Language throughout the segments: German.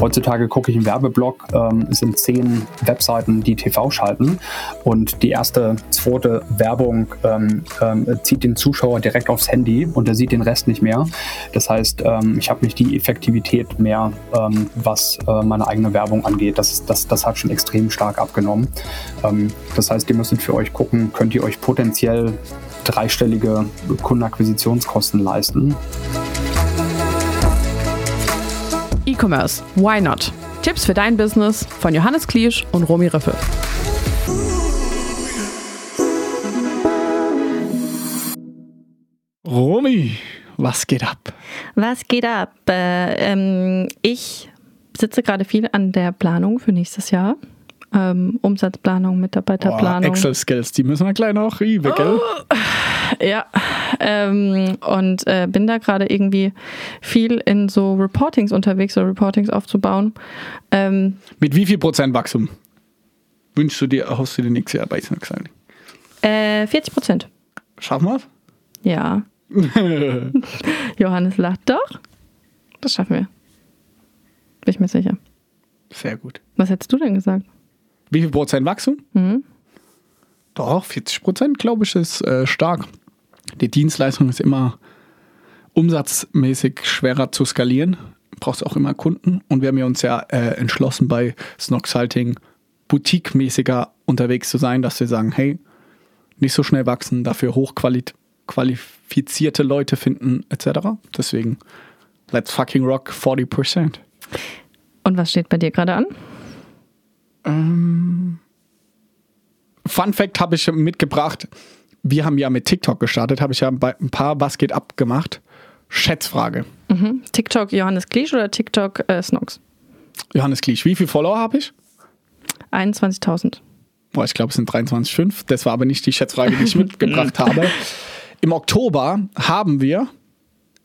Heutzutage gucke ich einen Werbeblock, ähm, es sind zehn Webseiten, die TV schalten und die erste, zweite Werbung ähm, ähm, zieht den Zuschauer direkt aufs Handy und er sieht den Rest nicht mehr. Das heißt, ähm, ich habe nicht die Effektivität mehr, ähm, was äh, meine eigene Werbung angeht. Das, das, das hat schon extrem stark abgenommen. Ähm, das heißt, ihr müsstet für euch gucken, könnt ihr euch potenziell dreistellige Kundenakquisitionskosten leisten. E-Commerce, why not? Tipps für dein Business von Johannes Kliesch und Romy Riffel. Romy, was geht ab? Was geht ab? Äh, ähm, ich sitze gerade viel an der Planung für nächstes Jahr. Ähm, Umsatzplanung, Mitarbeiterplanung. Excel-Skills, die müssen wir gleich noch riechen, gell? Ja, ähm, und äh, bin da gerade irgendwie viel in so Reportings unterwegs, so Reportings aufzubauen. Ähm, Mit wie viel Prozent Wachstum wünschst du dir, hast du dir nächstes Jahr bei gesagt? äh, 40 Prozent. Schaffen wir Ja. Johannes lacht doch. Das schaffen wir. Bin ich mir sicher. Sehr gut. Was hättest du denn gesagt? Wie viel Prozent Wachstum? Mhm. Doch, 40 Prozent, glaube ich, ist äh, stark. Die Dienstleistung ist immer umsatzmäßig schwerer zu skalieren. Brauchst auch immer Kunden. Und wir haben ja uns ja äh, entschlossen, bei Snoxalting boutique-mäßiger unterwegs zu sein, dass wir sagen, hey, nicht so schnell wachsen, dafür hochqualifizierte Leute finden, etc. Deswegen, let's fucking rock 40 Prozent. Und was steht bei dir gerade an? Ähm, Fun Fact habe ich mitgebracht. Wir haben ja mit TikTok gestartet, habe ich ja bei ein paar Was geht ab gemacht. Schätzfrage. Mhm. TikTok Johannes Kliesch oder TikTok äh, Snox? Johannes Kliesch, wie viele Follower habe ich? 21.000. Boah, ich glaube, es sind 23,5. Das war aber nicht die Schätzfrage, die ich mitgebracht habe. Im Oktober haben wir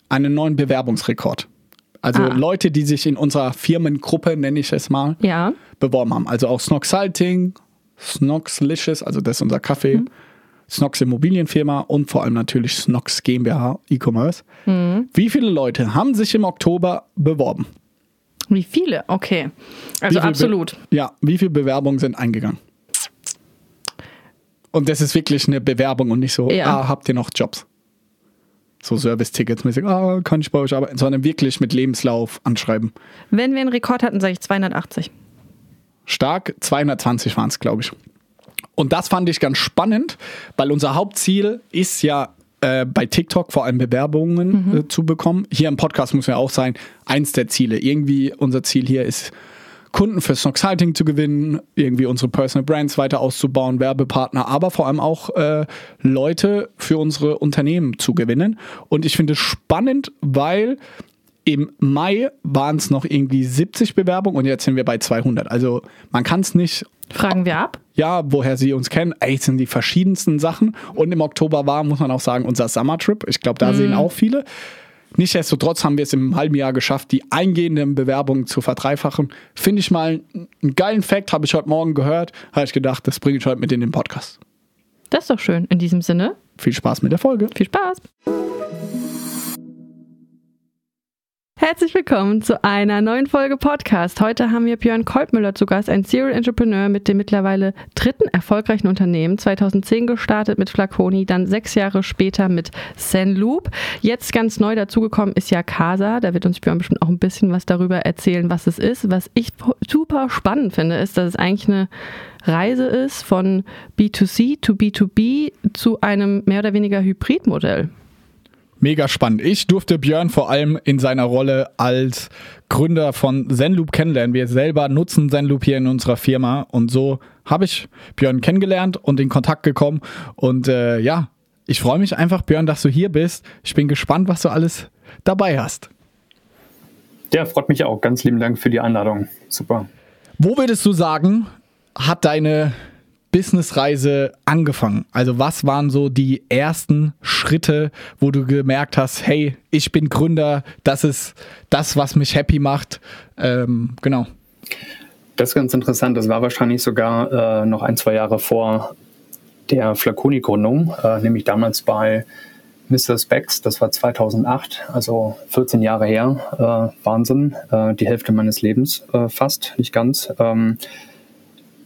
einen neuen Bewerbungsrekord. Also Ah. Leute, die sich in unserer Firmengruppe, nenne ich es mal, Ja. beworben haben. Also auch Snoxalting, Snoxlicious, also das ist unser Kaffee, Mhm. Snox Immobilienfirma und vor allem natürlich Snox GmbH E-Commerce. Mhm. Wie viele Leute haben sich im Oktober beworben? Wie viele? Okay. Also viel Be- absolut. Ja, wie viele Bewerbungen sind eingegangen? Und das ist wirklich eine Bewerbung und nicht so, Ja. ah, habt ihr noch Jobs? So Service-Tickets mäßig, ah, kann ich bei euch arbeiten, sondern wirklich mit Lebenslauf anschreiben. Wenn wir einen Rekord hatten, sage ich 280. Stark, 220 waren es, glaube ich. Und das fand ich ganz spannend, weil unser Hauptziel ist ja äh, bei TikTok vor allem Bewerbungen äh, zu bekommen. Hier im Podcast muss ja auch sein, eins der Ziele. Irgendwie unser Ziel hier ist, Kunden für Snoxhalting zu gewinnen, irgendwie unsere Personal Brands weiter auszubauen, Werbepartner, aber vor allem auch äh, Leute für unsere Unternehmen zu gewinnen. Und ich finde es spannend, weil im Mai waren es noch irgendwie 70 Bewerbungen und jetzt sind wir bei 200. Also man kann es nicht Fragen wir ab. ja, woher sie uns kennen, ey, es sind die verschiedensten Sachen. Und im Oktober war, muss man auch sagen, unser Summer Trip. Ich glaube, da sehen auch viele. Nichtsdestotrotz haben wir es im halben Jahr geschafft, die eingehenden Bewerbungen zu verdreifachen. Finde ich mal einen geilen Fact, habe ich heute Morgen gehört. Habe ich gedacht, das bringe ich heute mit in den Podcast. Das ist doch schön. In diesem Sinne, Viel Spaß mit der Folge. viel Spaß. Herzlich willkommen zu einer neuen Folge Podcast. Heute haben wir Björn Kolbmüller zu Gast, ein Serial Entrepreneur mit dem mittlerweile dritten erfolgreichen Unternehmen. 2010 gestartet mit Flaconi, dann sechs Jahre später mit Zenloop. Jetzt ganz neu dazugekommen ist ja Casa. Da wird uns Björn bestimmt auch ein bisschen was darüber erzählen, was es ist. Was ich super spannend finde, ist, dass es eigentlich eine Reise ist von B2C to B2B zu einem mehr oder weniger Hybridmodell. Mega spannend. Ich durfte Björn vor allem in seiner Rolle als Gründer von Zenloop kennenlernen. Wir selber nutzen Zenloop hier in unserer Firma und so habe ich Björn kennengelernt und in Kontakt gekommen. Und äh, ja, ich freue mich einfach, Björn, dass du hier bist. Ich bin gespannt, was du alles dabei hast. Ja, freut mich auch. Ganz lieben Dank für die Einladung. Super. Wo würdest du sagen, hat deine Businessreise angefangen? Also was waren so die ersten Schritte, wo du gemerkt hast, hey, ich bin Gründer, das ist das, was mich happy macht. Ähm, genau. Das ist ganz interessant. Das war wahrscheinlich sogar äh, noch ein, zwei Jahre vor der Flaconi-Gründung, äh, nämlich damals bei Mr. Specs, das war 2008, also 14 Jahre her. Äh, Wahnsinn, äh, die Hälfte meines Lebens äh, fast, nicht ganz. Ähm,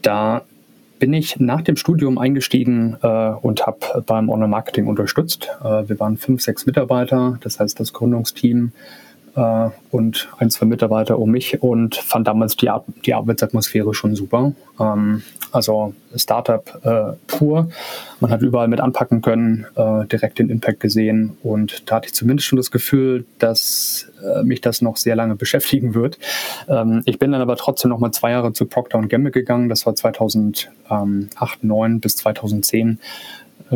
da bin ich nach dem Studium eingestiegen äh, und habe beim Online-Marketing unterstützt. Äh, wir waren fünf, sechs Mitarbeiter, das heißt das Gründungsteam äh, und ein, zwei Mitarbeiter um mich und fand damals die, Ar die Arbeitsatmosphäre schon super. Ähm, also Startup äh, pur. Man hat überall mit anpacken können, äh, direkt den Impact gesehen und da hatte ich zumindest schon das Gefühl, dass äh, mich das noch sehr lange beschäftigen wird. Ähm, ich bin dann aber trotzdem noch mal zwei Jahre zu Procter Gamble gegangen. Das war 2008, 2009 bis 2010 äh,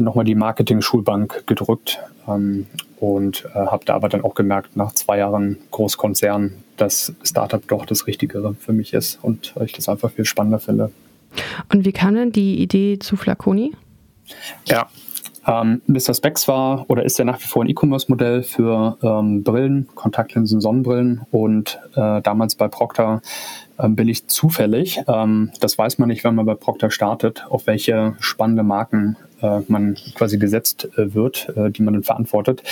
nochmal die Marketing-Schulbank gedrückt ähm, und äh, habe da aber dann auch gemerkt, nach zwei Jahren Großkonzern, dass Startup doch das Richtigere für mich ist und ich das einfach viel spannender finde. Und wie kam denn die Idee zu Flaconi? Ja, ähm, Mr. Specs war oder ist ja nach wie vor ein E-Commerce-Modell für ähm, Brillen, Kontaktlinsen, Sonnenbrillen und äh, damals bei Procter ähm, bin ich zufällig, ähm, das weiß man nicht, wenn man bei Procter startet, auf welche spannende Marken äh, man quasi gesetzt äh, wird, äh, die man dann verantwortet.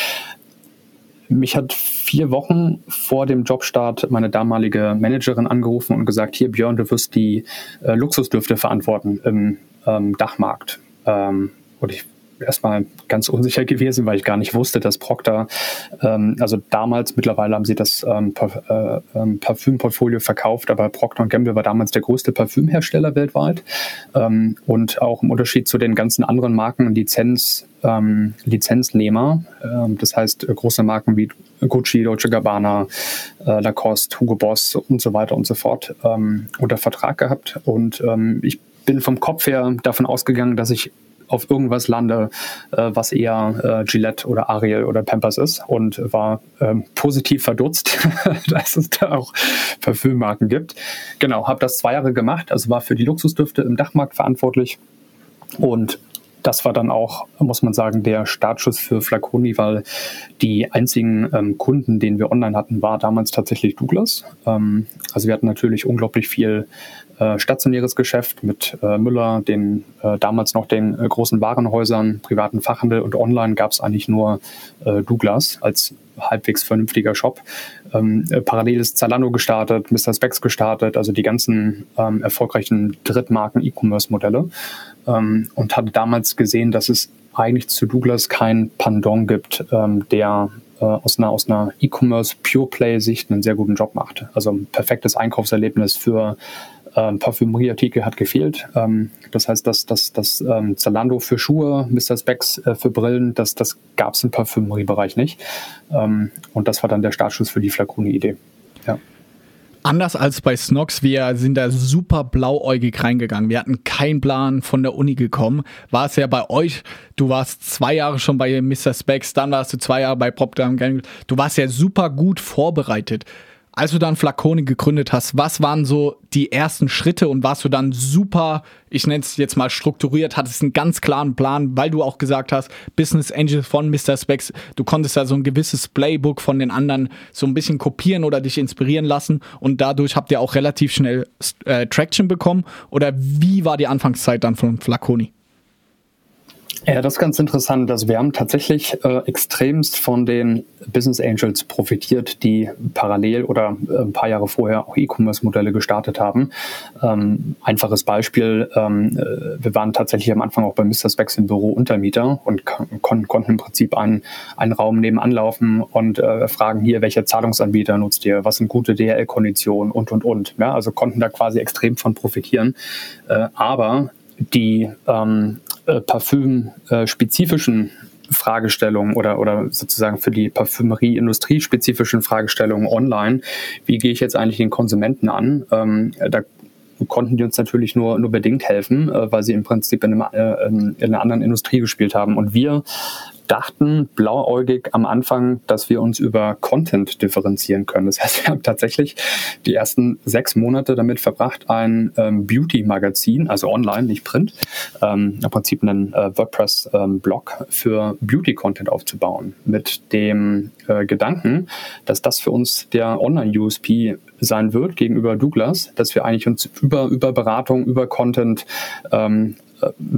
Mich hat vier Wochen vor dem Jobstart meine damalige Managerin angerufen und gesagt, hier Björn, du wirst die äh, Luxusdüfte verantworten im ähm, Dachmarkt. Ähm, und ich erstmal ganz unsicher gewesen, weil ich gar nicht wusste, dass Procter, ähm, also damals, mittlerweile haben sie das ähm, äh, ähm, Parfümportfolio verkauft, aber Procter Gamble war damals der größte Parfümhersteller weltweit. Ähm, und auch im Unterschied zu den ganzen anderen Marken Lizenz, ähm, Lizenznehmer, ähm, das heißt äh, große Marken wie Gucci, Dolce Gabbana, äh, Lacoste, Hugo Boss und so weiter und so fort unter Vertrag gehabt. Und ich bin vom Kopf her davon ausgegangen, dass ich auf irgendwas lande, äh, was eher äh, Gillette oder Ariel oder Pampers ist und war ähm, positiv verdutzt, dass es da auch Parfümmarken gibt. Genau, habe das zwei Jahre gemacht, also war für die Luxusdüfte im Dachmarkt verantwortlich und das war dann auch, muss man sagen, der Startschuss für Flaconi, weil die einzigen ähm, Kunden, den wir online hatten, war damals tatsächlich Douglas. Ähm, also wir hatten natürlich unglaublich viel äh, stationäres Geschäft mit äh, Müller, den äh, damals noch den äh, großen Warenhäusern, privaten Fachhandel und online gab es eigentlich nur äh, Douglas als halbwegs vernünftiger Shop. Ähm, äh, parallel ist Zalando gestartet, Mr. Specs gestartet, also die ganzen ähm, erfolgreichen Drittmarken E-Commerce-Modelle ähm, und hatte damals gesehen, dass es eigentlich zu Douglas kein Pendant gibt, ähm, der aus einer, aus einer E-Commerce Pure Play Sicht einen sehr guten Job macht. Also ein perfektes Einkaufserlebnis für ähm, Parfümerieartikel hat gefehlt. Ähm, das heißt, dass das, das ähm, Zalando für Schuhe, Mr. Specs äh, für Brillen, das, das gab es im Parfümeriebereich nicht. Ähm, und das war dann der Startschuss für die Flaconi-Idee. Ja. Anders als bei Snox, wir sind da super blauäugig reingegangen. Wir hatten keinen Plan von der Uni gekommen. War es ja bei euch, du warst zwei Jahre schon bei Mr. Specs, dann warst du zwei Jahre bei Procter Gamble. Du warst ja super gut vorbereitet als du dann Flaconi gegründet hast, was waren so die ersten Schritte und warst du dann super, ich nenne es jetzt mal strukturiert, hattest einen ganz klaren Plan, weil du auch gesagt hast, Business Angel von Mr. Specs, du konntest da so ein gewisses Playbook von den anderen so ein bisschen kopieren oder dich inspirieren lassen und dadurch habt ihr auch relativ schnell äh, Traction bekommen oder wie war die Anfangszeit dann von Flaconi? Ja, das ist ganz interessant. Also wir haben tatsächlich äh, extremst von den Business Angels profitiert, die parallel oder äh, ein paar Jahre vorher auch E-Commerce-Modelle gestartet haben. Ähm, einfaches Beispiel, ähm, äh, wir waren tatsächlich am Anfang auch bei Mr. Specs im Büro Untermieter und kon konnten im Prinzip einen, einen Raum nebenan laufen und äh, fragen hier, welche Zahlungsanbieter nutzt ihr, was sind gute DHL-Konditionen und, und, und. Ja, also konnten da quasi extrem von profitieren. Äh, aber die ähm, äh, parfümspezifischen Fragestellungen oder, oder sozusagen für die Parfümerieindustrie spezifischen Fragestellungen online. Wie gehe ich jetzt eigentlich den Konsumenten an? Ähm, da konnten die uns natürlich nur, nur bedingt helfen, äh, weil sie im Prinzip in, einem, äh, in einer anderen Industrie gespielt haben. Und wir dachten blauäugig am Anfang, dass wir uns über Content differenzieren können. Das heißt, wir haben tatsächlich die ersten sechs Monate damit verbracht, ein ähm, Beauty-Magazin, also online, nicht Print, ähm, im Prinzip einen äh, WordPress-Blog ähm, für Beauty-Content aufzubauen. Mit dem äh, Gedanken, dass das für uns der Online-USP sein wird gegenüber Douglas, dass wir eigentlich uns über, über Beratung, über Content ähm, äh,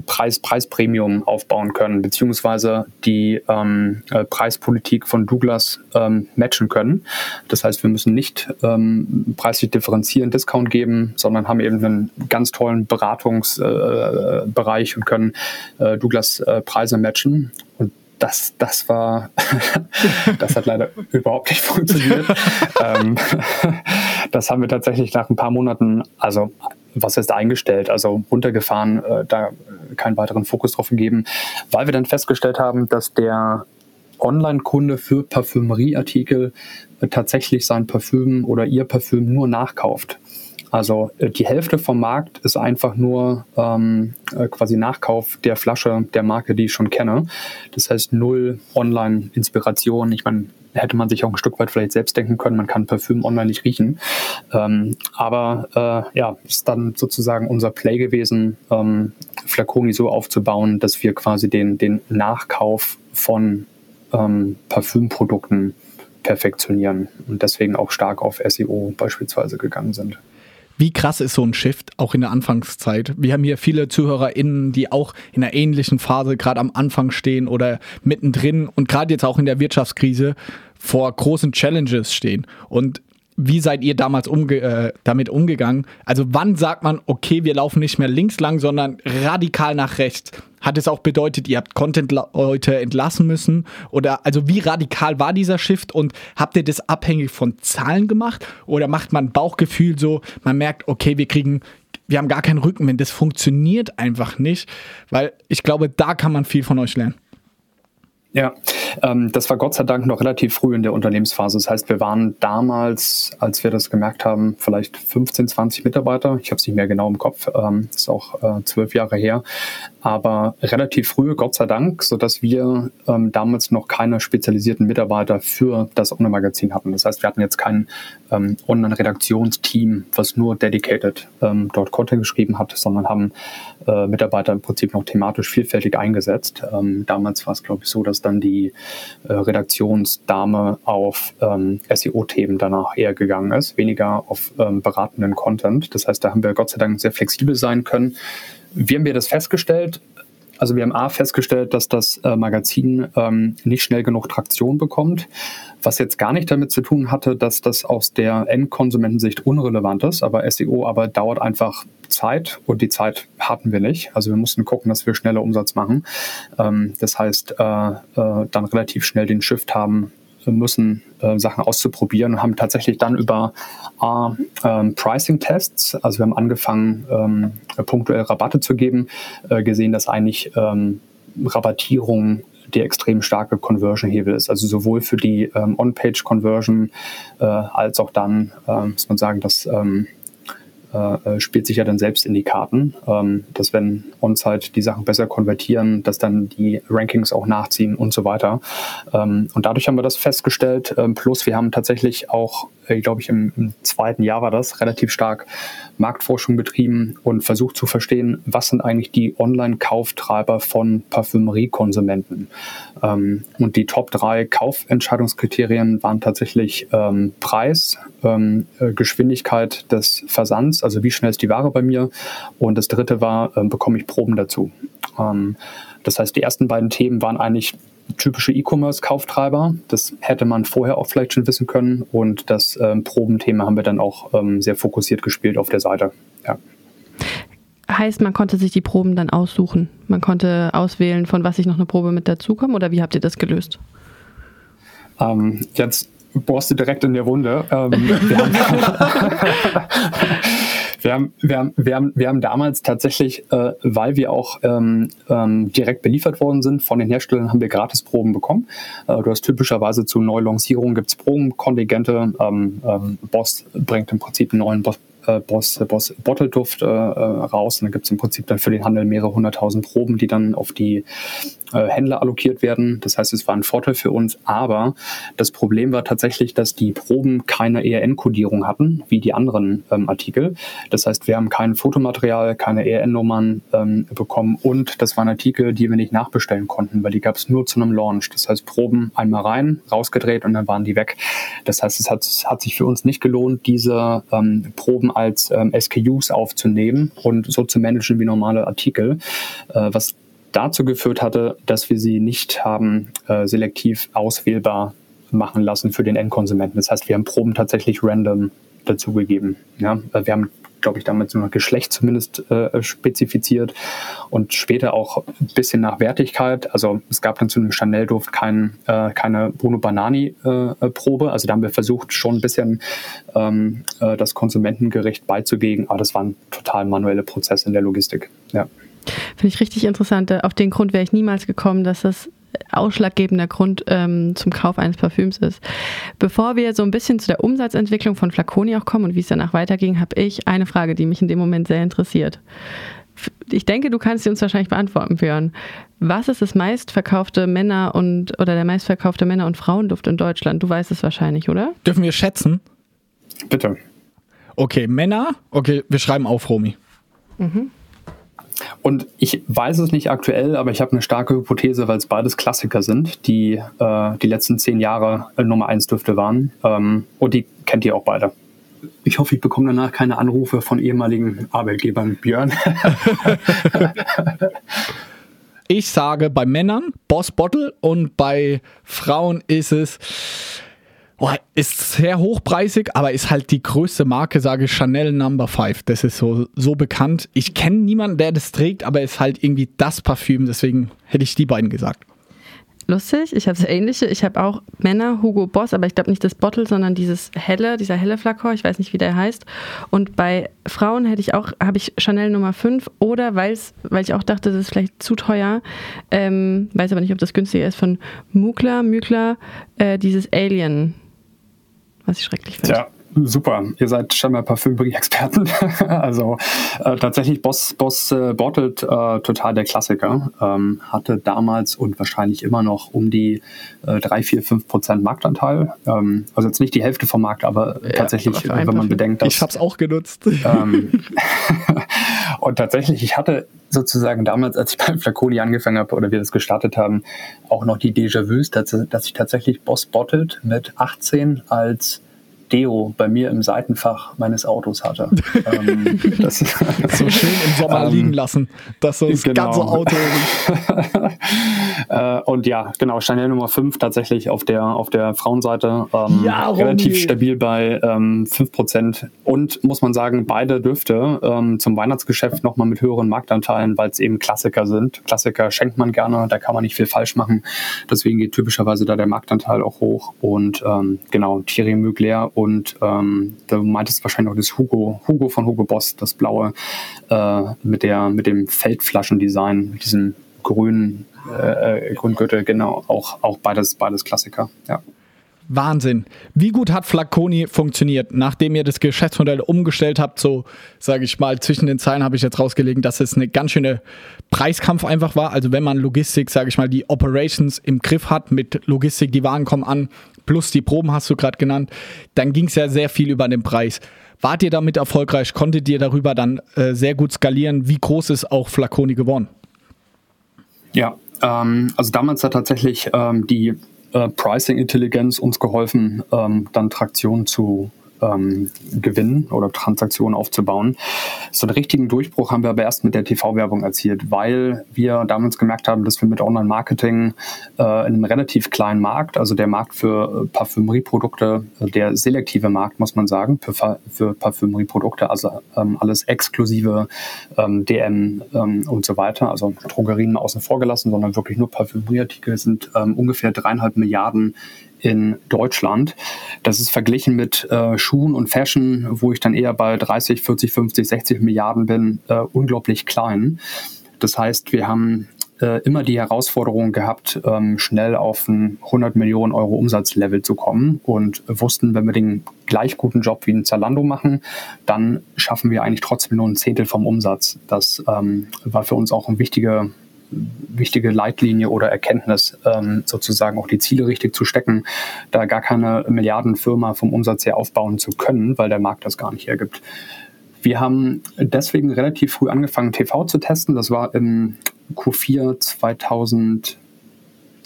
Preis, Preispremium aufbauen können, beziehungsweise die ähm, äh, Preispolitik von Douglas ähm, matchen können. Das heißt, wir müssen nicht ähm, preislich differenzieren, Discount geben, sondern haben eben einen ganz tollen Beratungsbereich äh, und können äh, Douglas äh, Preise matchen. Und das, das war, das hat leider überhaupt nicht funktioniert. ähm, das haben wir tatsächlich nach ein paar Monaten, also was heißt eingestellt, also runtergefahren, äh, da keinen weiteren Fokus drauf gegeben, weil wir dann festgestellt haben, dass der Online-Kunde für Parfümerieartikel äh, tatsächlich sein Parfüm oder ihr Parfüm nur nachkauft. Also äh, die Hälfte vom Markt ist einfach nur ähm, äh, quasi Nachkauf der Flasche der Marke, die ich schon kenne. Das heißt null Online-Inspiration. Ich meine, hätte man sich auch ein Stück weit vielleicht selbst denken können, man kann Parfüm online nicht riechen. Ähm, aber äh, ja, ist dann sozusagen unser Play gewesen, ähm, Flaconi so aufzubauen, dass wir quasi den, den Nachkauf von ähm, Parfümprodukten perfektionieren und deswegen auch stark auf SEO beispielsweise gegangen sind. Wie krass ist so ein Shift auch in der Anfangszeit? Wir haben hier viele ZuhörerInnen, die auch in einer ähnlichen Phase gerade am Anfang stehen oder mittendrin und gerade jetzt auch in der Wirtschaftskrise vor großen Challenges stehen. Und wie seid ihr damals umge äh, damit umgegangen? Also wann sagt man, okay, wir laufen nicht mehr links lang, sondern radikal nach rechts? Hat es auch bedeutet, ihr habt Content-Leute entlassen müssen? Oder also wie radikal war dieser Shift und habt ihr das abhängig von Zahlen gemacht? Oder macht man Bauchgefühl so, man merkt, okay, wir kriegen, wir haben gar keinen Rückenwind, das funktioniert einfach nicht, weil ich glaube, da kann man viel von euch lernen. Ja, ähm, das war Gott sei Dank noch relativ früh in der Unternehmensphase. Das heißt, wir waren damals, als wir das gemerkt haben, vielleicht 15, 20 Mitarbeiter. Ich habe es nicht mehr genau im Kopf. Ähm, ist auch äh, zwölf Jahre her aber relativ früh, Gott sei Dank, sodass wir ähm, damals noch keine spezialisierten Mitarbeiter für das Online-Magazin hatten. Das heißt, wir hatten jetzt kein ähm, Online-Redaktionsteam, was nur dedicated ähm, dort Content geschrieben hat, sondern haben äh, Mitarbeiter im Prinzip noch thematisch vielfältig eingesetzt. Ähm, damals war es, glaube ich, so, dass dann die äh, Redaktionsdame auf ähm, SEO-Themen danach eher gegangen ist, weniger auf ähm, beratenden Content. Das heißt, da haben wir Gott sei Dank sehr flexibel sein können wie haben wir das festgestellt? Also wir haben A festgestellt, dass das äh, Magazin ähm, nicht schnell genug Traktion bekommt, was jetzt gar nicht damit zu tun hatte, dass das aus der Endkonsumentensicht unrelevant ist, aber SEO aber dauert einfach Zeit und die Zeit hatten wir nicht. Also wir mussten gucken, dass wir schneller Umsatz machen. Ähm, das heißt, äh, äh, dann relativ schnell den Shift haben müssen, äh, Sachen auszuprobieren und haben tatsächlich dann über A, ähm, Pricing-Tests, also wir haben angefangen, ähm, punktuell Rabatte zu geben, äh, gesehen, dass eigentlich ähm, Rabattierung der extrem starke Conversion-Hebel ist. Also sowohl für die ähm, On-Page-Conversion äh, als auch dann, äh, muss man sagen, dass ähm, äh, äh, spielt sich ja dann selbst in die Karten, ähm, dass wenn On-Site die Sachen besser konvertieren, dass dann die Rankings auch nachziehen und so weiter. Ähm, und dadurch haben wir das festgestellt. Ähm, plus wir haben tatsächlich auch, äh, glaube ich, im, im, zweiten Jahr war das relativ stark Marktforschung betrieben und versucht zu verstehen, was sind eigentlich die Online-Kauftreiber von Parfümeriekonsumenten. Ähm, und die Top drei Kaufentscheidungskriterien waren tatsächlich ähm, Preis, ähm, äh, Geschwindigkeit des Versands, also wie schnell ist die Ware bei mir. Und das dritte war, ähm, bekomme ich Proben dazu. Ähm, das heißt, die ersten beiden Themen waren eigentlich typische E-Commerce-Kauftreiber. Das hätte man vorher auch vielleicht schon wissen können. Und das ähm, Probenthema haben wir dann auch ähm, sehr fokussiert gespielt auf der Seite. Ja. Heißt, man konnte sich die Proben dann aussuchen. Man konnte auswählen, von was ich noch eine Probe mit dazukomme oder wie habt ihr das gelöst? Ähm, jetzt bohrst du direkt in der Wunde. Ähm, wir, haben, wir, haben, wir, haben, wir, haben, wir haben damals tatsächlich, äh, weil wir auch ähm, ähm, direkt beliefert worden sind von den Herstellern, haben wir Gratisproben bekommen. Äh, du hast typischerweise zu Neulancierungen gibt es Probenkontingente. Ähm, ähm, Boss bringt im Prinzip einen neuen Boss äh, Boss, Boss Bottle Duft äh, äh, raus. Und dann gibt es im Prinzip dann für den Handel mehrere hunderttausend Proben, die dann auf die äh, Händler allokiert werden. Das heißt, es war ein Vorteil für uns. Aber das Problem war tatsächlich, dass die Proben keine ERN-Kodierung hatten, wie die anderen ähm, Artikel. Das heißt, wir haben kein Fotomaterial, keine ERN-Nummern ähm, bekommen. Und das waren Artikel, die wir nicht nachbestellen konnten, weil die gab es nur zu einem Launch. Das heißt, Proben einmal rein, rausgedreht und dann waren die weg. Das heißt, es hat, hat sich für uns nicht gelohnt, diese ähm, Proben als ähm, SKUs aufzunehmen und so zu managen wie normale Artikel, äh, was dazu geführt hatte, dass wir sie nicht haben äh, selektiv auswählbar machen lassen für den Endkonsumenten. Das heißt, wir haben Proben tatsächlich random dazugegeben. Ja? Äh, wir haben glaube ich, damals nur Geschlecht zumindest äh, spezifiziert und später auch ein bisschen nach Wertigkeit. Also es gab dann zu einem Chanel-Duft kein, äh, keine Bruno Banani-Probe. Äh, also da haben wir versucht, schon ein bisschen ähm, äh, das Konsumentengerecht beizulegen, aber das waren total manuelle Prozesse in der Logistik. Ja. Finde ich richtig interessant. Auf den Grund wäre ich niemals gekommen, dass das ausschlaggebender Grund ähm, zum Kauf eines Parfüms ist. Bevor wir so ein bisschen zu der Umsatzentwicklung von Flaconi auch kommen und wie es danach weiterging, habe ich eine Frage, die mich in dem Moment sehr interessiert. Ich denke, du kannst sie uns wahrscheinlich beantworten, Björn. Was ist das meistverkaufte Männer- und oder der meistverkaufte Männer- und Frauenduft in Deutschland? Du weißt es wahrscheinlich, oder? Dürfen wir schätzen? Bitte. Okay, Männer. Okay, wir schreiben auf, Romy. Mhm. Und ich weiß es nicht aktuell, aber ich habe eine starke Hypothese, weil es beides Klassiker sind, die äh, die letzten zehn Jahre äh, Nummer eins Düfte waren. Ähm, und die kennt ihr auch beide. Ich hoffe, ich bekomme danach keine Anrufe von ehemaligen Arbeitgebern. Björn. ich sage bei Männern Boss Bottle und bei Frauen ist es Oh, ist sehr hochpreisig, aber ist halt die größte Marke, sage ich, Chanel Number 5. Das ist so, so bekannt. Ich kenne niemanden, der das trägt, aber ist halt irgendwie das Parfüm. Deswegen hätte ich die beiden gesagt. Lustig, ich habe das ähnliche. Ich habe auch Männer Hugo Boss, aber ich glaube nicht das Bottle, sondern dieses helle, dieser helle Flakor. Ich weiß nicht, wie der heißt. Und bei Frauen hätte ich auch, habe ich Chanel Nummer 5 oder weil's, weil ich auch dachte, das ist vielleicht zu teuer, ähm, weiß aber nicht, ob das günstiger ist, von Mugler, Mugler, äh, dieses Alien was ich schrecklich finde. Ja, super. Ihr seid scheinbar Parfümerie-Experten. also äh, tatsächlich Boss, Boss äh, Bottled äh, total der Klassiker. Ähm, hatte damals und wahrscheinlich immer noch um die äh, 3, 4, 5 Prozent Marktanteil. Ähm, also jetzt nicht die Hälfte vom Markt, aber ja, tatsächlich, wenn man bedenkt, dass... Ich habe es auch genutzt. Ähm, und tatsächlich, ich hatte sozusagen damals, als ich bei Flaconi angefangen habe oder wir das gestartet haben, auch noch die Déjà-vus, dass, dass ich tatsächlich Boss Bottled mit 18 als Deo bei mir im Seitenfach meines Autos hatte. ähm, das, so schön im Sommer ähm, liegen lassen, dass so das genau. ganze Auto. äh, und ja, genau, Chanel Nummer 5 tatsächlich auf der, auf der Frauenseite ähm, ja, relativ stabil bei ähm, 5%. Und muss man sagen, beide Düfte ähm, zum Weihnachtsgeschäft nochmal mit höheren Marktanteilen, weil es eben Klassiker sind. Klassiker schenkt man gerne, da kann man nicht viel falsch machen. Deswegen geht typischerweise da der Marktanteil auch hoch. Und ähm, genau, Thierry Mugler und ähm, da meintest du wahrscheinlich auch das Hugo, Hugo von Hugo Boss, das blaue äh, mit, der, mit dem Feldflaschendesign, mit diesem grünen äh, Grundgürtel, genau, auch, auch beides, beides Klassiker, ja. Wahnsinn. Wie gut hat Flaconi funktioniert? Nachdem ihr das Geschäftsmodell umgestellt habt, so sage ich mal, zwischen den Zeilen habe ich jetzt rausgelegt, dass es eine ganz schöne Preiskampf einfach war. Also wenn man Logistik, sage ich mal, die Operations im Griff hat, mit Logistik, die Waren kommen an, plus die Proben hast du gerade genannt, dann ging es ja sehr viel über den Preis. Wart ihr damit erfolgreich? Konntet ihr darüber dann äh, sehr gut skalieren? Wie groß ist auch Flaconi geworden? Ja, ähm, also damals hat tatsächlich ähm, die äh, Pricing-Intelligenz uns geholfen, ähm, dann Traktion zu ähm, gewinnen oder Transaktionen aufzubauen. So einen richtigen Durchbruch haben wir aber erst mit der TV-Werbung erzielt, weil wir damals gemerkt haben, dass wir mit Online-Marketing äh, in einem relativ kleinen Markt, also der Markt für äh, Parfümerieprodukte, äh, der selektive Markt, muss man sagen, für, für Parfümerieprodukte, also ähm, alles exklusive ähm, DM ähm, und so weiter, also Drogerien außen vor gelassen, sondern wirklich nur Parfümerieartikel sind ähm, ungefähr dreieinhalb Milliarden in Deutschland. Das ist verglichen mit äh, Schuhen und Fashion, wo ich dann eher bei 30, 40, 50, 60 Milliarden bin, äh, unglaublich klein. Das heißt, wir haben äh, immer die Herausforderung gehabt, ähm, schnell auf ein 100 Millionen Euro Umsatzlevel zu kommen und wussten, wenn wir den gleich guten Job wie ein Zalando machen, dann schaffen wir eigentlich trotzdem nur ein Zehntel vom Umsatz. Das ähm, war für uns auch ein wichtiger wichtige Leitlinie oder Erkenntnis, ähm, sozusagen auch die Ziele richtig zu stecken, da gar keine Milliardenfirma vom Umsatz her aufbauen zu können, weil der Markt das gar nicht hergibt. Wir haben deswegen relativ früh angefangen, TV zu testen. Das war im Q4 2000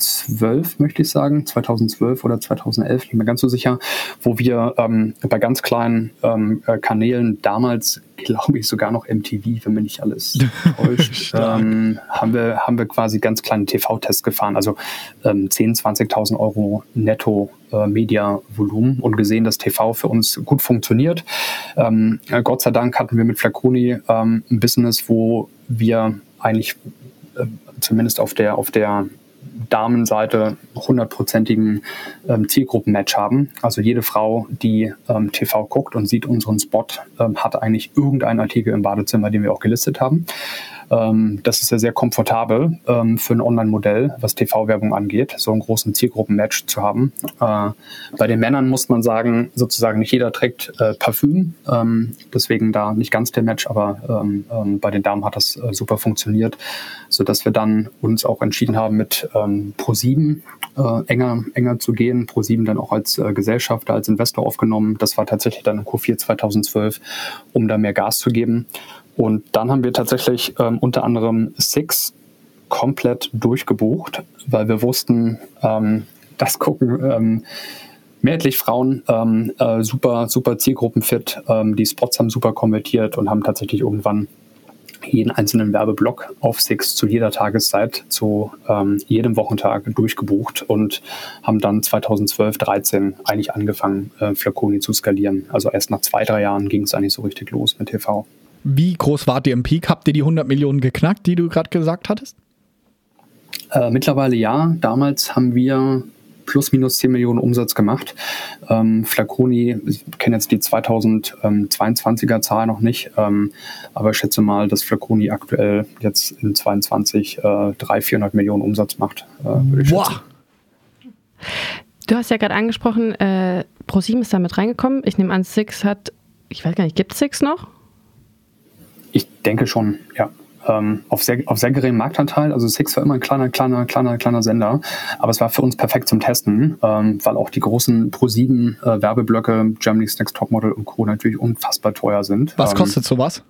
2012, möchte ich sagen, 2012 oder 2011, nicht mehr ganz so sicher, wo wir ähm, bei ganz kleinen ähm, äh, Kanälen damals glaube ich, sogar noch MTV, wenn mich nicht alles täuscht, ähm, haben, wir, haben wir quasi ganz kleine TV-Tests gefahren, also ähm, 10.000, 20.000 Euro netto äh, Media-Volumen und gesehen, dass TV für uns gut funktioniert. Ähm, Gott sei Dank hatten wir mit Flaconi ähm, ein Business, wo wir eigentlich äh, zumindest auf der, auf der Damenseite hundertprozentigen ähm, Zielgruppenmatch haben. Also jede Frau, die ähm, TV guckt und sieht unseren Spot, ähm, hat eigentlich irgendeinen Artikel im Badezimmer, den wir auch gelistet haben. Ähm, das ist ja sehr komfortabel ähm, für ein Online-Modell, was TV-Werbung angeht, so einen großen Zielgruppen-Match zu haben. Äh, bei den Männern muss man sagen, sozusagen nicht jeder trägt äh, Parfüm, ähm, deswegen da nicht ganz der Match, aber bei den Damen hat das äh, super funktioniert, sodass wir dann uns auch entschieden haben, mit ähm, Pro7 äh, enger, enger zu gehen. Pro7 dann auch als Gesellschafter, als Investor aufgenommen. Das war tatsächlich dann im Q4 2012, um da mehr Gas zu geben. Und dann haben wir tatsächlich ähm, unter anderem Six komplett durchgebucht, weil wir wussten, ähm, das gucken ähm, mehrheitlich Frauen, ähm, äh, super, super Zielgruppenfit. Ähm, die Spots haben super konvertiert und haben tatsächlich irgendwann jeden einzelnen Werbeblock auf Six zu jeder Tageszeit, zu ähm, jedem Wochentag durchgebucht und haben dann 2012, 13 eigentlich angefangen, äh, Flaconi zu skalieren. Also erst nach zwei, drei Jahren ging es eigentlich so richtig los mit TV. Wie groß war ihr im Peak? Habt ihr die 100 Millionen geknackt, die du gerade gesagt hattest? Äh, mittlerweile ja. Damals haben wir plus minus 10 Millionen Umsatz gemacht. Ähm, Flaconi, ich kenne jetzt die 2022er Zahl noch nicht, ähm, aber ich schätze mal, dass Flaconi aktuell jetzt in 22 äh, 300, 400 Millionen Umsatz macht. Äh, wow. Du hast ja gerade angesprochen, äh, ProSieben ist da mit reingekommen. Ich nehme an, Six hat, ich weiß gar nicht, gibt es Six noch? Ich denke schon, ja. Ähm, auf, sehr, auf sehr geringem Marktanteil. Also Six war immer ein kleiner, kleiner, kleiner, kleiner Sender. Aber es war für uns perfekt zum Testen, ähm, weil auch die großen ProSieben äh, Werbeblöcke, Germany's Next Topmodel und Co. natürlich unfassbar teuer sind. Was ähm, kostet sowas?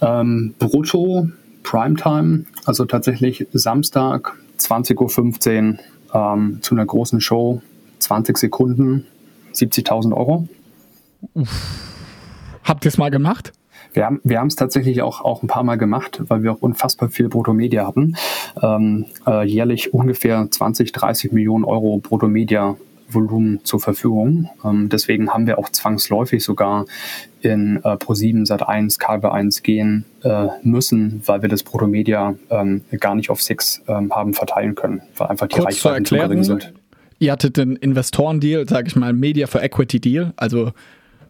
Ähm, brutto, Primetime, also tatsächlich Samstag, 20.15 Uhr ähm, zu einer großen Show, 20 Sekunden, 70.000 Euro. Uff. Habt ihr es mal gemacht? Wir haben wir es tatsächlich auch, auch ein paar Mal gemacht, weil wir auch unfassbar viel Bruttomedia hatten. Ähm, äh, jährlich ungefähr 20, 30 Millionen Euro Bruttomedia Volumen zur Verfügung. Ähm, deswegen haben wir auch zwangsläufig sogar in äh, Pro7 Sat1, Kabel 1 gehen äh, müssen, weil wir das Bruttomedia ähm, gar nicht auf Six ähm, haben verteilen können, weil einfach die Kurz Reichweiten zu gering sind. Ihr hattet einen Investoren-Deal, sage ich mal, Media for Equity Deal, also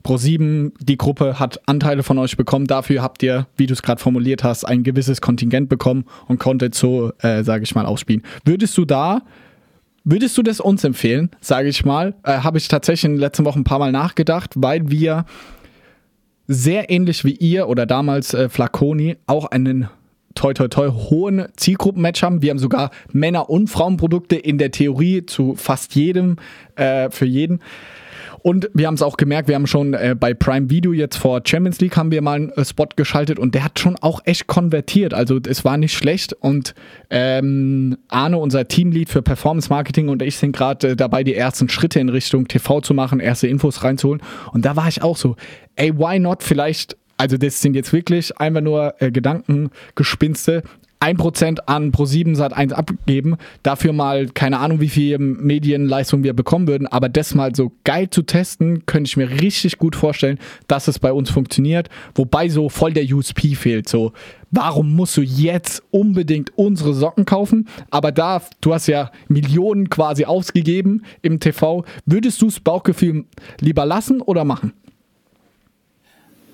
Pro7, die Gruppe hat Anteile von euch bekommen. Dafür habt ihr, wie du es gerade formuliert hast, ein gewisses Kontingent bekommen und konntet so, äh, sage ich mal, ausspielen. Würdest du da, würdest du das uns empfehlen, sage ich mal? Äh, Habe ich tatsächlich in den letzten Wochen ein paar Mal nachgedacht, weil wir sehr ähnlich wie ihr oder damals äh, Flaconi auch einen toi toi toi hohen Zielgruppenmatch haben. Wir haben sogar Männer- und Frauenprodukte in der Theorie zu fast jedem, äh, für jeden. Und wir haben es auch gemerkt, wir haben schon äh, bei Prime Video jetzt vor Champions League haben wir mal einen äh, Spot geschaltet und der hat schon auch echt konvertiert. Also es war nicht schlecht und ähm, Arne, unser Teamlead für Performance Marketing und ich sind gerade äh, dabei, die ersten Schritte in Richtung TV zu machen, erste Infos reinzuholen. Und da war ich auch so, ey, why not vielleicht also das sind jetzt wirklich einfach nur äh, Gedankengespinste. 1% an Pro7 Sat 1 abgeben, dafür mal keine Ahnung, wie viel Medienleistung wir bekommen würden, aber das mal so geil zu testen, könnte ich mir richtig gut vorstellen, dass es bei uns funktioniert, wobei so voll der USP fehlt, so warum musst du jetzt unbedingt unsere Socken kaufen? Aber da, du hast ja Millionen quasi ausgegeben im TV, würdest du das Bauchgefühl lieber lassen oder machen?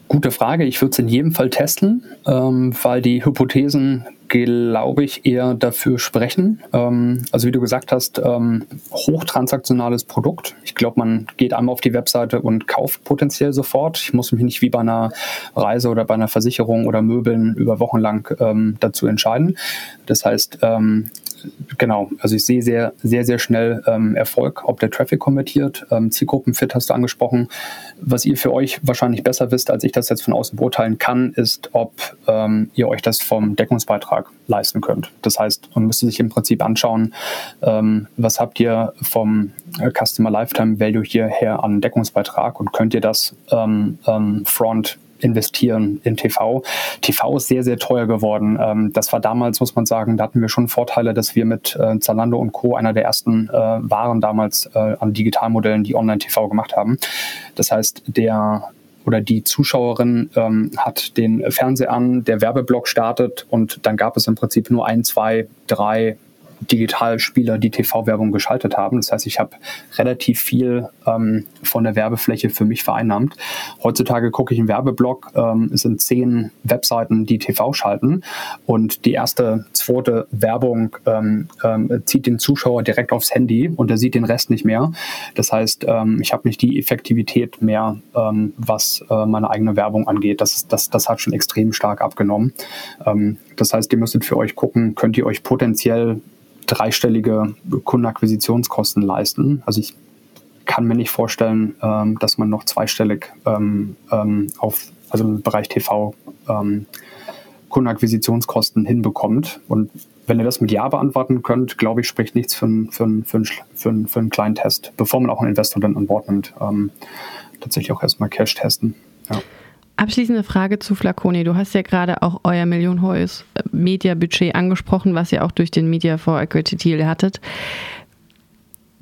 Gute Frage. Ich würde es in jedem Fall testen, ähm, weil die Hypothesen, glaube ich, eher dafür sprechen. Ähm, also wie du gesagt hast, ähm, hochtransaktionales Produkt. Ich glaube, man geht einmal auf die Webseite und kauft potenziell sofort. Ich muss mich nicht wie bei einer Reise oder bei einer Versicherung oder Möbeln über Wochen lang ähm, dazu entscheiden. Das heißt, ähm, genau, also ich sehe sehr, sehr, sehr schnell ähm, Erfolg, ob der Traffic konvertiert. Ähm, Zielgruppenfit hast du angesprochen. Was ihr für euch wahrscheinlich besser wisst, als ich das jetzt von außen beurteilen kann, ist, ob ähm, ihr euch das vom Deckungsbeitrag leisten könnt. Das heißt, man müsste sich im Prinzip anschauen, ähm, was habt ihr vom äh, Customer Lifetime Value hierher an Deckungsbeitrag und könnt ihr das ähm, ähm, front investieren in TV. TV ist sehr, sehr teuer geworden. Ähm, das war damals, muss man sagen, da hatten wir schon Vorteile, dass wir mit äh, Zalando und Co. einer der ersten äh, waren damals äh, an Digitalmodellen, die Online-TV gemacht haben. Das heißt, der oder die Zuschauerin ähm, hat den Fernseher an, der Werbeblock startet und dann gab es im Prinzip nur ein, zwei, drei Digitalspieler, die TV-Werbung geschaltet haben. Das heißt, ich habe relativ viel ähm, von der Werbefläche für mich vereinnahmt. Heutzutage gucke ich einen Werbeblock, ähm, es sind zehn Webseiten, die TV schalten und die erste, zweite Werbung ähm, ähm, zieht den Zuschauer direkt aufs Handy und er sieht den Rest nicht mehr. Das heißt, ähm, ich habe nicht die Effektivität mehr, ähm, was äh, meine eigene Werbung angeht. Das, das, das hat schon extrem stark abgenommen. Das heißt, ihr müsstet für euch gucken, könnt ihr euch potenziell dreistellige Kundenakquisitionskosten leisten. Also ich kann mir nicht vorstellen, ähm, dass man noch zweistellig ähm, ähm, auf, also im Bereich TV ähm, Kundenakquisitionskosten hinbekommt. Und wenn ihr das mit Ja beantworten könnt, glaube ich, spricht nichts für, für, für, für, für einen kleinen Test, bevor man auch einen Investor dann an Bord nimmt. Ähm, tatsächlich auch erstmal Cash testen. Abschließende Frage zu Flaconi. Du hast ja gerade auch euer millionenhohes äh, Media-Budget angesprochen, was ihr auch durch den Media for Equity Deal hattet.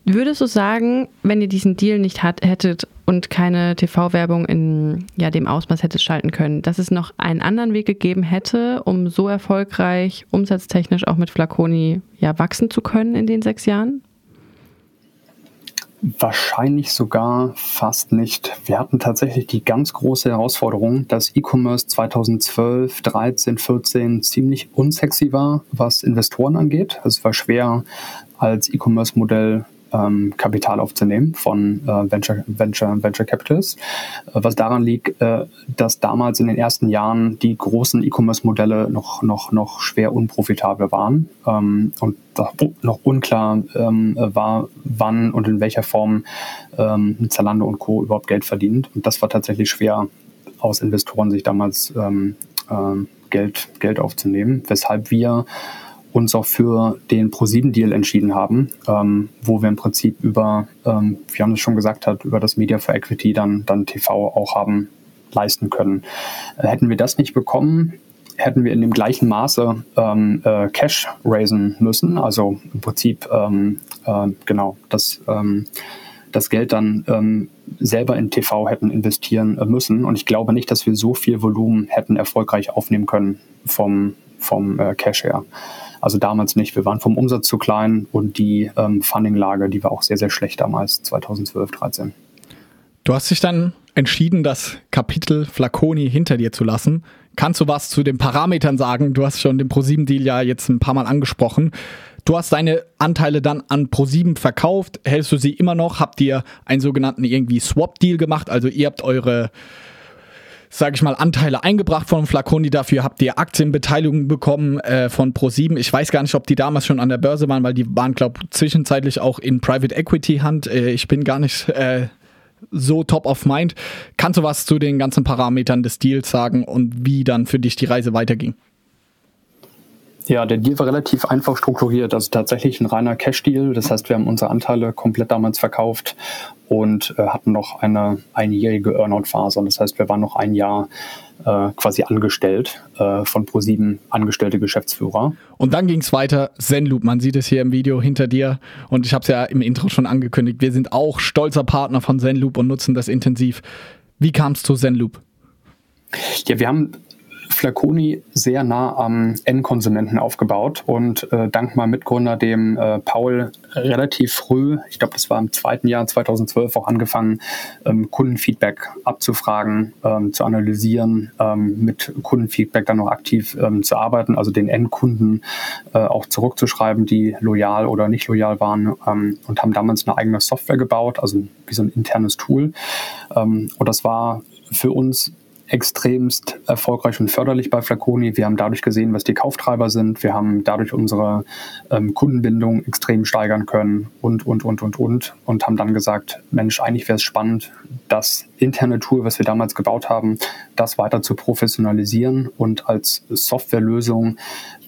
Würdest du sagen, wenn ihr diesen Deal nicht hat, hättet und keine TV-Werbung in ja, dem Ausmaß hättet schalten können, dass es noch einen anderen Weg gegeben hätte, um so erfolgreich umsatztechnisch auch mit Flaconi ja, wachsen zu können in den sechs Jahren? Wahrscheinlich sogar fast nicht. Wir hatten tatsächlich die ganz große Herausforderung, dass E-Commerce 2012, 13, 14 ziemlich unsexy war, was Investoren angeht. Es war schwer, als E-Commerce-Modell ähm, Kapital aufzunehmen von äh, Venture, Venture, Venture Capitals. Äh, was daran liegt, äh, dass damals in den ersten Jahren die großen E-Commerce-Modelle noch, noch, noch schwer unprofitabel waren ähm, und noch unklar ähm, war, wann und in welcher Form ähm, Zalando und Co. überhaupt Geld verdient. Und das war tatsächlich schwer aus Investoren sich damals ähm, äh, Geld, Geld aufzunehmen, weshalb wir uns auch für den Pro7-Deal entschieden haben, ähm, wo wir im Prinzip über, ähm, wie Johannes schon gesagt hat, über das Media for Equity dann, dann TV auch haben leisten können. Äh, hätten wir das nicht bekommen, hätten wir in dem gleichen Maße ähm, äh, Cash raisen müssen, also im Prinzip ähm, äh, genau das, ähm, das Geld dann ähm, selber in TV hätten investieren äh, müssen. Und ich glaube nicht, dass wir so viel Volumen hätten erfolgreich aufnehmen können vom, vom äh, Cash her. Also damals nicht. Wir waren vom Umsatz zu klein und die ähm, Funding-Lage, die war auch sehr, sehr schlecht damals, 2012, 2013. Du hast dich dann entschieden, das Kapitel Flaconi hinter dir zu lassen. Kannst du was zu den Parametern sagen? Du hast schon den ProSieben-Deal ja jetzt ein paar Mal angesprochen. Du hast deine Anteile dann an ProSieben verkauft. Hältst du sie immer noch? Habt ihr einen sogenannten irgendwie Swap-Deal gemacht? Also ihr habt eure sage ich mal, Anteile eingebracht von Flaconi. Dafür habt ihr Aktienbeteiligung bekommen äh, von Pro7. Ich weiß gar nicht, ob die damals schon an der Börse waren, weil die waren, glaube ich, zwischenzeitlich auch in Private Equity Hand. Äh, ich bin gar nicht äh, so top of mind. Kannst du was zu den ganzen Parametern des Deals sagen und wie dann für dich die Reise weiterging? Ja, der Deal war relativ einfach strukturiert. Also tatsächlich ein reiner Cash-Deal. Das heißt, wir haben unsere Anteile komplett damals verkauft und äh, hatten noch eine einjährige Earnout-Phase. Das heißt, wir waren noch ein Jahr äh, quasi angestellt, äh, von Pro7 angestellte Geschäftsführer. Und dann ging es weiter, Zenloop, man sieht es hier im Video hinter dir und ich habe es ja im Intro schon angekündigt, wir sind auch stolzer Partner von Zenloop und nutzen das intensiv. Wie kam es zu Zenloop? Ja, wir haben Flaconi sehr nah am Endkonsumenten aufgebaut und äh, dank meinem Mitgründer, dem äh, Paul, relativ früh, ich glaube, das war im zweiten Jahr 2012, auch angefangen, ähm, Kundenfeedback abzufragen, ähm, zu analysieren, ähm, mit Kundenfeedback dann noch aktiv ähm, zu arbeiten, also den Endkunden äh, auch zurückzuschreiben, die loyal oder nicht loyal waren ähm, und haben damals eine eigene Software gebaut, also wie so ein internes Tool. Ähm, und das war für uns extremst erfolgreich und förderlich bei Flaconi. Wir haben dadurch gesehen, was die Kauftreiber sind. Wir haben dadurch unsere ähm, Kundenbindung extrem steigern können und, und, und, und, und. Und haben dann gesagt, Mensch, eigentlich wäre es spannend, das interne Tool, was wir damals gebaut haben, das weiter zu professionalisieren und als Softwarelösung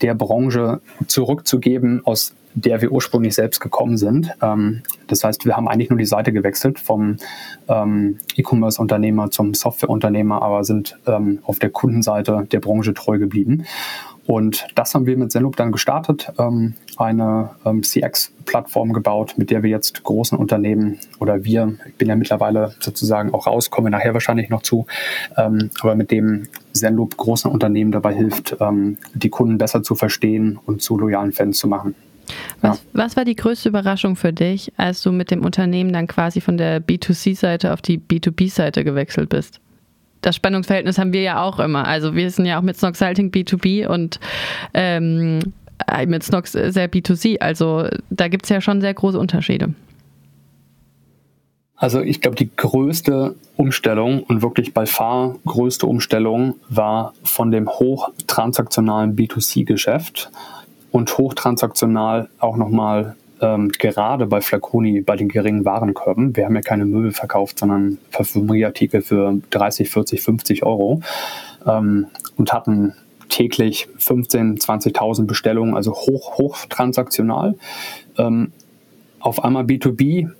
der Branche zurückzugeben, aus der wir ursprünglich selbst gekommen sind. Ähm, das heißt, wir haben eigentlich nur die Seite gewechselt vom ähm, E-Commerce-Unternehmer zum Software-Unternehmer, aber sind ähm, auf der Kundenseite der Branche treu geblieben. Und das haben wir mit Zenloop dann gestartet, ähm, eine ähm, CX-Plattform gebaut, mit der wir jetzt großen Unternehmen oder wir, ich bin ja mittlerweile sozusagen auch raus, komme nachher wahrscheinlich noch zu, ähm, aber mit dem Zenloop großen Unternehmen dabei hilft, die Kunden besser zu verstehen und zu loyalen Fans zu machen. Was, ja. was war die größte Überraschung für dich, als du mit dem Unternehmen dann quasi von der B2C-Seite auf die B2B-Seite gewechselt bist? Das Spannungsverhältnis haben wir ja auch immer. Also wir sind ja auch mit Snox Salting B2B und ähm, äh, mit Snox sehr B2C. Also da gibt es ja schon sehr große Unterschiede. Also ich glaube, die größte Umstellung und wirklich bei far größte Umstellung war von dem hochtransaktionalen B2C-Geschäft und hochtransaktional auch nochmal ähm, gerade bei Flaconi bei den geringen Warenkörben. Wir haben ja keine Möbel verkauft, sondern Parfümerieartikel für 30, 40, 50 Euro ähm, und hatten täglich 15, 20.000 Bestellungen, also hoch, hochtransaktional. Ähm, auf einmal B2B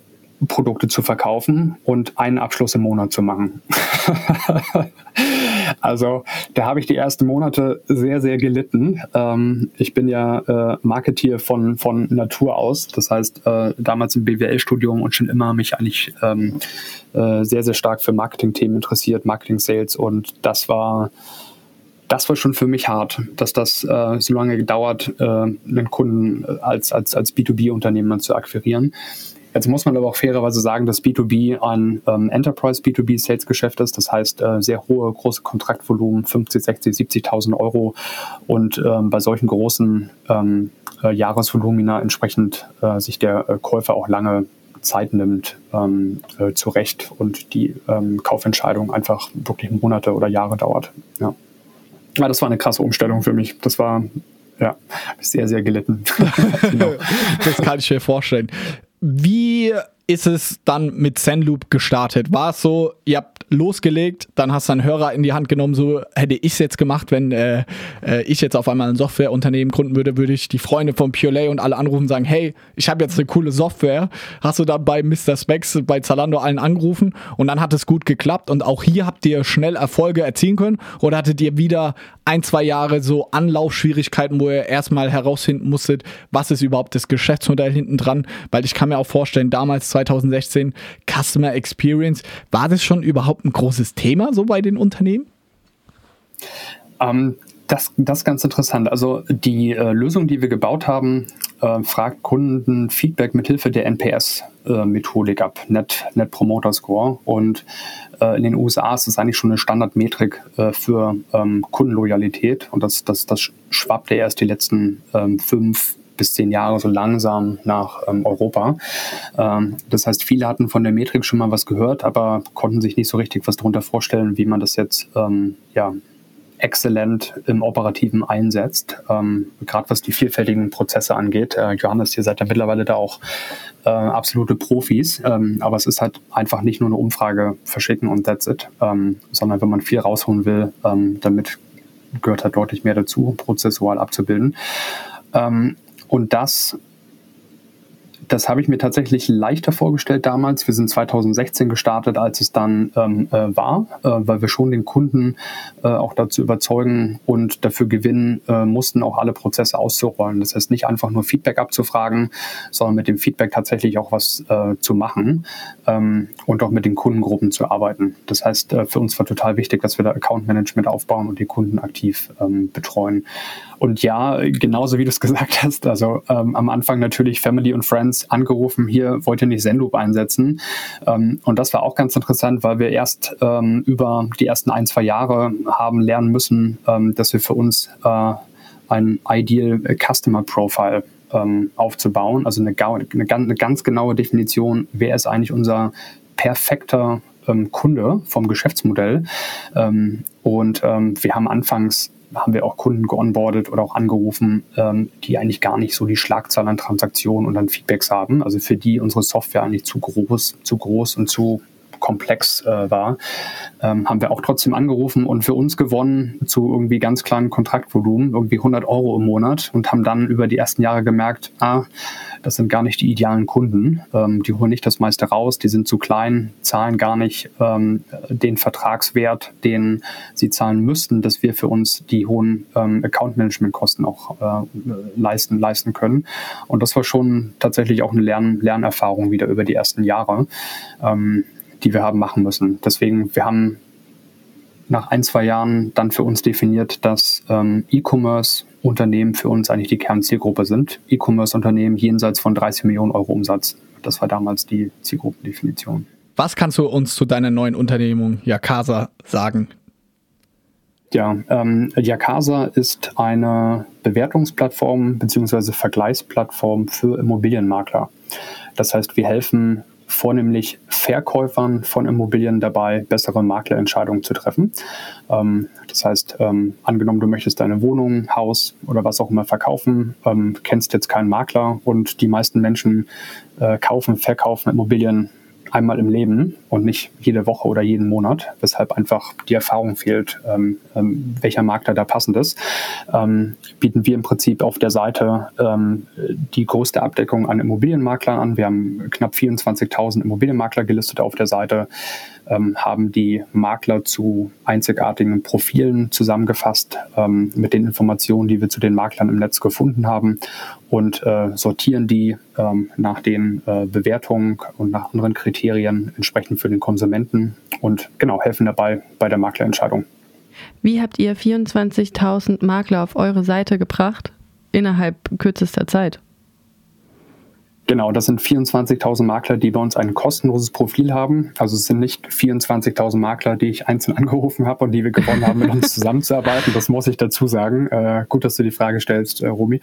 Produkte zu verkaufen und einen Abschluss im Monat zu machen. also da habe ich die ersten Monate sehr, sehr gelitten. Ähm, ich bin ja äh, Marketeer von, von Natur aus. Das heißt, äh, damals im BWL-Studium und schon immer mich eigentlich ähm, äh, sehr, sehr stark für Marketing-Themen interessiert, Marketing-Sales. Und das war das war schon für mich hart, dass das äh, so lange gedauert, äh, einen Kunden als, als, als B2B-Unternehmer zu akquirieren. Jetzt muss man aber auch fairerweise sagen, dass B2B ein ähm, Enterprise B2B Sales Geschäft ist. Das heißt, äh, sehr hohe, große Kontraktvolumen, 50, 60, 70.000 Euro. Und ähm, bei solchen großen ähm, äh, Jahresvolumina entsprechend äh, sich der äh, Käufer auch lange Zeit nimmt ähm, äh, zurecht und die ähm, Kaufentscheidung einfach wirklich Monate oder Jahre dauert. Ja. ja, das war eine krasse Umstellung für mich. Das war ja, sehr, sehr gelitten. genau. Das kann ich mir vorstellen. Wie ist es dann mit Zenloop gestartet? War es so, ihr habt losgelegt, dann hast du einen Hörer in die Hand genommen, so hätte ich es jetzt gemacht, wenn äh, äh, ich jetzt auf einmal ein Softwareunternehmen gründen würde, würde ich die Freunde von PureLay und alle anrufen und sagen, hey, ich habe jetzt eine coole Software. Hast du dann bei Mr. Specs, bei Zalando allen angerufen und dann hat es gut geklappt und auch hier habt ihr schnell Erfolge erzielen können oder hattet ihr wieder ein, zwei Jahre so Anlaufschwierigkeiten, wo ihr erstmal herausfinden musstet, was ist überhaupt das Geschäftsmodell hinten dran? Weil ich kann mir auch vorstellen, damals 2016 Customer Experience, war das schon überhaupt ein großes Thema so bei den Unternehmen? Ähm, das, das ist ganz interessant. Also die äh, Lösung, die wir gebaut haben, äh, fragt Kunden Feedback mithilfe der NPS-Methodik äh, ab, Net, Net Promoter Score. Und äh, in den USA ist das eigentlich schon eine Standardmetrik äh, für ähm, Kundenloyalität. Und das, das, das schwappte erst die letzten ähm, fünf bis zehn Jahre so langsam nach ähm, Europa. Ähm, das heißt, viele hatten von der Metrik schon mal was gehört, aber konnten sich nicht so richtig was darunter vorstellen, wie man das jetzt ähm, ja, exzellent im Operativen einsetzt, ähm, gerade was die vielfältigen Prozesse angeht. Äh, Johannes, ihr seid ja mittlerweile da auch äh, absolute Profis, ähm, aber es ist halt einfach nicht nur eine Umfrage verschicken und that's it, ähm, sondern wenn man viel rausholen will, ähm, damit gehört halt deutlich mehr dazu, prozessual abzubilden. Ähm, und das das habe ich mir tatsächlich leichter vorgestellt damals. Wir sind 2016 gestartet, als es dann ähm, äh, war, äh, weil wir schon den Kunden äh, auch dazu überzeugen und dafür gewinnen äh, mussten, auch alle Prozesse auszurollen. Das heißt, nicht einfach nur Feedback abzufragen, sondern mit dem Feedback tatsächlich auch was äh, zu machen ähm, und auch mit den Kundengruppen zu arbeiten. Das heißt, äh, für uns war total wichtig, dass wir da Account Management aufbauen und die Kunden aktiv ähm, betreuen. Und ja, genauso wie du es gesagt hast, also ähm, am Anfang natürlich Family und Friends angerufen, hier wollt ihr nicht Zenloop einsetzen. Ähm, und das war auch ganz interessant, weil wir erst ähm, über die ersten ein, zwei Jahre haben lernen müssen, ähm, dass wir für uns äh, ein Ideal Customer Profile ähm, aufzubauen, also eine, eine, eine ganz genaue Definition, wer ist eigentlich unser perfekter ähm, Kunde vom Geschäftsmodell. Und wir haben anfangs haben wir auch Kunden geonboardet oder auch angerufen, ähm, die eigentlich gar nicht so die Schlagzahl an Transaktionen und an Feedbacks haben. Also für die unsere Software eigentlich zu groß, zu groß und zu komplex äh, war, ähm, haben wir auch trotzdem angerufen und für uns gewonnen zu irgendwie ganz kleinen Kontraktvolumen, irgendwie 100 Euro im Monat und haben dann über die ersten Jahre gemerkt, ah, das sind gar nicht die idealen Kunden. Ähm, die holen nicht das meiste raus, die sind zu klein, zahlen gar nicht ähm, den Vertragswert, den sie zahlen müssten, dass wir für uns die hohen ähm, Account-Management-Kosten auch äh, leisten, leisten können. Und das war schon tatsächlich auch eine Lern Lernerfahrung wieder über die ersten Jahre. Ähm, die wir haben machen müssen. Deswegen, wir haben nach ein, zwei Jahren dann für uns definiert, dass ähm, E-Commerce-Unternehmen für uns eigentlich die Kernzielgruppe sind. E-Commerce-Unternehmen jenseits von 30 Millionen Euro Umsatz. Das war damals die Zielgruppendefinition. Was kannst du uns zu deiner neuen Unternehmung Yakasa sagen? Ja, ähm, Yakasa ist eine Bewertungsplattform bzw. Vergleichsplattform für Immobilienmakler. Das heißt, wir helfen vornehmlich Verkäufern von Immobilien dabei, bessere Maklerentscheidungen zu treffen. Ähm, das heißt, ähm, angenommen, du möchtest deine Wohnung, Haus oder was auch immer verkaufen, ähm, kennst jetzt keinen Makler und die meisten Menschen äh, kaufen, verkaufen Immobilien einmal im Leben und nicht jede Woche oder jeden Monat, weshalb einfach die Erfahrung fehlt, ähm, ähm, welcher Makler da passend ist, ähm, bieten wir im Prinzip auf der Seite ähm, die größte Abdeckung an Immobilienmaklern an. Wir haben knapp 24.000 Immobilienmakler gelistet auf der Seite ähm, haben die Makler zu einzigartigen Profilen zusammengefasst ähm, mit den Informationen, die wir zu den Maklern im Netz gefunden haben und äh, sortieren die nach den äh, Bewertungen und nach anderen Kriterien entsprechend für den Konsumenten und genau helfen dabei bei der Maklerentscheidung. Wie habt ihr 24.000 Makler auf eure Seite gebracht innerhalb kürzester Zeit? Genau, das sind 24.000 Makler, die bei uns ein kostenloses Profil haben. Also es sind nicht 24.000 Makler, die ich einzeln angerufen habe und die wir gewonnen haben, mit uns zusammenzuarbeiten. Das muss ich dazu sagen. Äh, gut, dass du die Frage stellst, äh, Romy.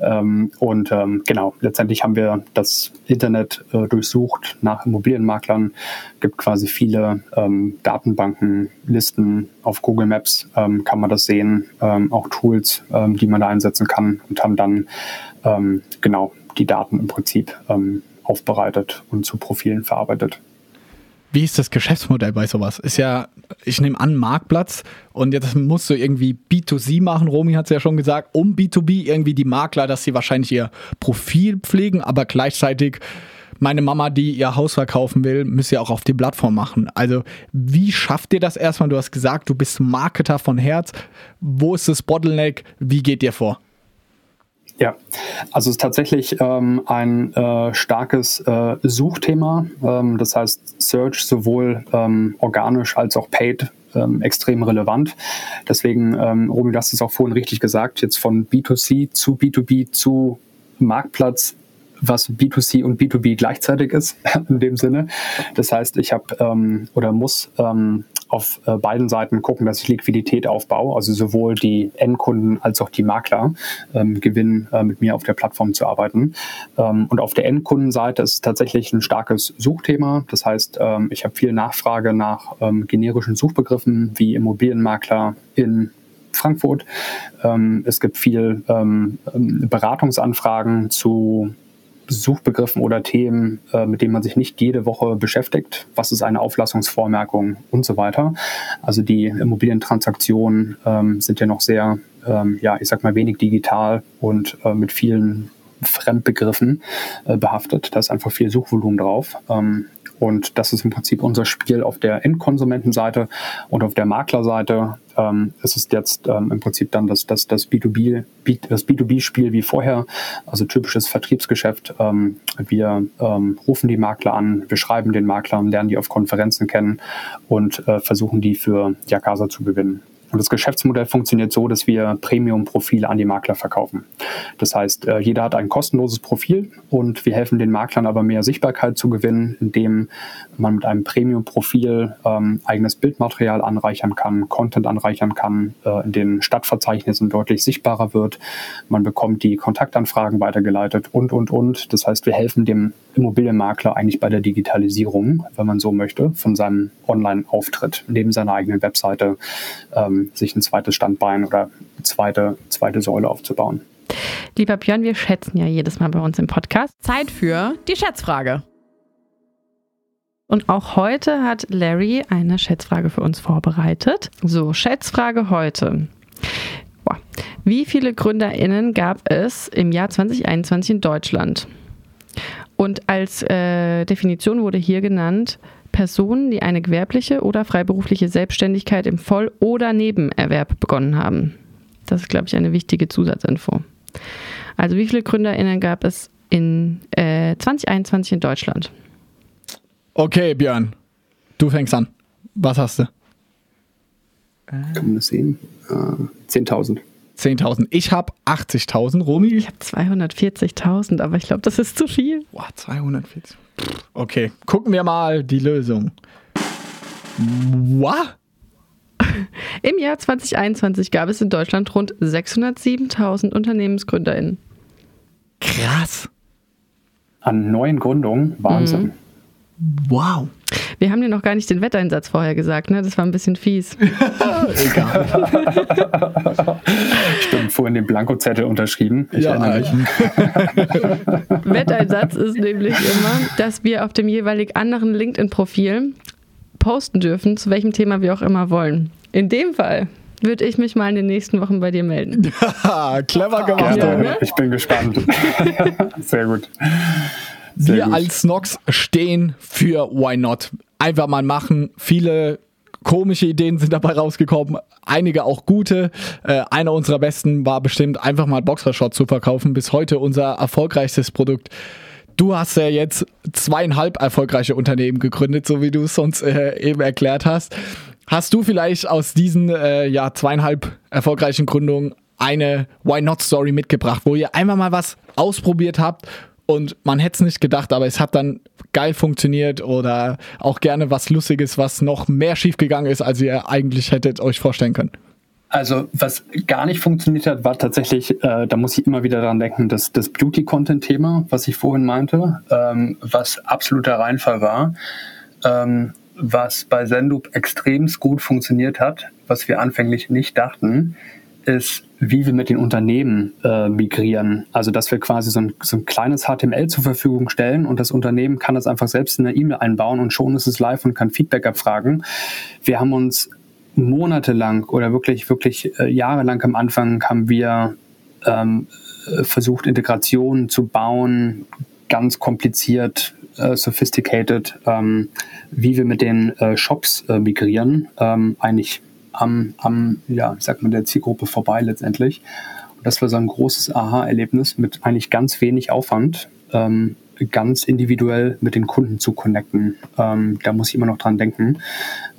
Ähm, und ähm, genau, letztendlich haben wir das Internet äh, durchsucht nach Immobilienmaklern. Gibt quasi viele ähm, Datenbanken, Listen auf Google Maps ähm, kann man das sehen, ähm, auch Tools, ähm, die man da einsetzen kann und haben dann genau die Daten im Prinzip ähm, aufbereitet und zu Profilen verarbeitet. Wie ist das Geschäftsmodell bei sowas? Ist ja, ich nehme an, Marktplatz und jetzt musst du irgendwie B2C machen. Romy hat es ja schon gesagt, um B2B irgendwie die Makler, dass sie wahrscheinlich ihr Profil pflegen, aber gleichzeitig meine Mama, die ihr Haus verkaufen will, müsst ihr auch auf die Plattform machen. Also, wie schafft ihr das erstmal? Du hast gesagt, du bist Marketer von Herz. Wo ist das Bottleneck? Wie geht ihr vor? Ja, also es ist tatsächlich ähm, ein äh, starkes äh, Suchthema. Ähm, das heißt, Search sowohl ähm, organisch als auch paid ähm, extrem relevant. Deswegen, ähm, Romy, du hast es auch vorhin richtig gesagt, jetzt von B2C zu B2B zu Marktplatz was B2C und B2B gleichzeitig ist in dem Sinne. Das heißt, ich habe ähm, oder muss ähm, auf äh, beiden Seiten gucken, dass ich Liquidität aufbaue, also sowohl die Endkunden als auch die Makler ähm, gewinnen, äh, mit mir auf der Plattform zu arbeiten. Ähm, und auf der Endkundenseite ist es tatsächlich ein starkes Suchthema. Das heißt, ähm, ich habe viel Nachfrage nach ähm, generischen Suchbegriffen wie Immobilienmakler in Frankfurt. Es gibt viel Beratungsanfragen zu Suchbegriffen oder Themen, äh, mit denen man sich nicht jede Woche beschäftigt. Was ist eine Auflassungsvormerkung und so weiter. Also die Immobilientransaktionen ähm, sind ja noch sehr, ähm, ja, ich sag mal, wenig digital und äh, mit vielen Fremdbegriffen äh, behaftet. Da ist einfach viel Suchvolumen drauf. Ähm, und das ist im Prinzip unser Spiel auf der Endkonsumentenseite und auf der Maklerseite ähm, ist es jetzt ähm, im Prinzip dann das, das, das B2B, das B2B-Spiel wie vorher, also typisches Vertriebsgeschäft. Ähm, wir ähm, rufen die Makler an, wir schreiben den Maklern, lernen die auf Konferenzen kennen und äh, versuchen die für Jakasa zu gewinnen. Und das Geschäftsmodell funktioniert so, dass wir Premium-Profile an die Makler verkaufen. Das heißt, äh, jeder hat ein kostenloses Profil und wir helfen den Maklern aber mehr Sichtbarkeit zu gewinnen, indem man mit einem Premium-Profil ähm, eigenes Bildmaterial anreichern kann, Content anreichern kann, äh, in den Stadtverzeichnissen deutlich sichtbarer wird. Man bekommt die Kontaktanfragen weitergeleitet und, und, und. Das heißt, wir helfen dem Immobilienmakler eigentlich bei der Digitalisierung, wenn man so möchte, von seinem Online-Auftritt neben seiner eigenen Webseite ähm, sich ein zweites Standbein oder zweite, zweite Säule aufzubauen. Lieber Björn, wir schätzen ja jedes Mal bei uns im Podcast. Zeit für die Schätzfrage. Und auch heute hat Larry eine Schätzfrage für uns vorbereitet. So, Schätzfrage heute. Boah. Wie viele GründerInnen gab es im Jahr 2021 in Deutschland? Und als äh, Definition wurde hier genannt, Personen, die eine gewerbliche oder freiberufliche Selbstständigkeit im Voll- oder Nebenerwerb begonnen haben. Das ist, glaube ich, eine wichtige Zusatzinfo. Also wie viele GründerInnen gab es in äh, 2021 in Deutschland? Okay, Björn, du fängst an. Was hast du? Kann man das sehen? Äh, 10.000. 10.000. Ich habe 80.000, Romy. Ich habe 240.000, aber ich glaube, das ist zu viel. Boah, 240. Okay, gucken wir mal die Lösung. What? Im Jahr 2021 gab es in Deutschland rund 607.000 UnternehmensgründerInnen. Krass. An neuen Gründungen, Wahnsinn. Mhm. Wow. Wir haben dir noch gar nicht den Wetteinsatz vorher gesagt, ne? Das war ein bisschen fies. Stimmt, vorhin den Blankozettel unterschrieben. Ich Ja, erinnere mich. Wetteinsatz ist nämlich immer, dass wir auf dem jeweilig anderen LinkedIn-Profil posten dürfen, zu welchem Thema wir auch immer wollen. In dem Fall würde ich mich mal in den nächsten Wochen bei dir melden. Ha, clever gemacht. Romy. ne? Ich bin gespannt. Sehr gut. Sehr Wir gut. als Nox stehen für Why Not. Einfach mal machen. Viele komische Ideen sind dabei rausgekommen, einige auch gute. Äh, einer unserer besten war bestimmt einfach mal Boxershot zu verkaufen. Bis heute unser erfolgreichstes Produkt. Du hast ja jetzt zweieinhalb erfolgreiche Unternehmen gegründet, so wie du es uns äh, eben erklärt hast. Hast du vielleicht aus diesen äh, ja, zweieinhalb erfolgreichen Gründungen eine Why Not Story mitgebracht, wo ihr einmal mal was ausprobiert habt und man hätte es nicht gedacht, aber es hat dann geil funktioniert oder auch gerne was Lustiges, was noch mehr schiefgegangen ist, als ihr eigentlich hättet euch vorstellen können. Also was gar nicht funktioniert hat, war tatsächlich, äh, da muss ich immer wieder dran denken, das, das Beauty-Content-Thema, was ich vorhin meinte, ähm, was absoluter Reinfall war, ähm, was bei Zendup extrem gut funktioniert hat, was wir anfänglich nicht dachten, ist, wie wir mit den Unternehmen äh, migrieren. Also, dass wir quasi so ein, so ein kleines HTML zur Verfügung stellen und das Unternehmen kann das einfach selbst in eine E-Mail einbauen und schon ist es live und kann Feedback abfragen. Wir haben uns monatelang oder wirklich, wirklich äh, jahrelang am Anfang haben wir ähm, äh, versucht, Integrationen zu bauen, ganz kompliziert, äh, sophisticated, ähm, wie wir mit den äh, Shops äh, migrieren, ähm, eigentlich am, am, ja, ich sag mal, der Zielgruppe vorbei letztendlich. Und das war so ein großes Aha-Erlebnis mit eigentlich ganz wenig Aufwand, ähm, ganz individuell mit den Kunden zu connecten. Ähm, da muss ich immer noch dran denken.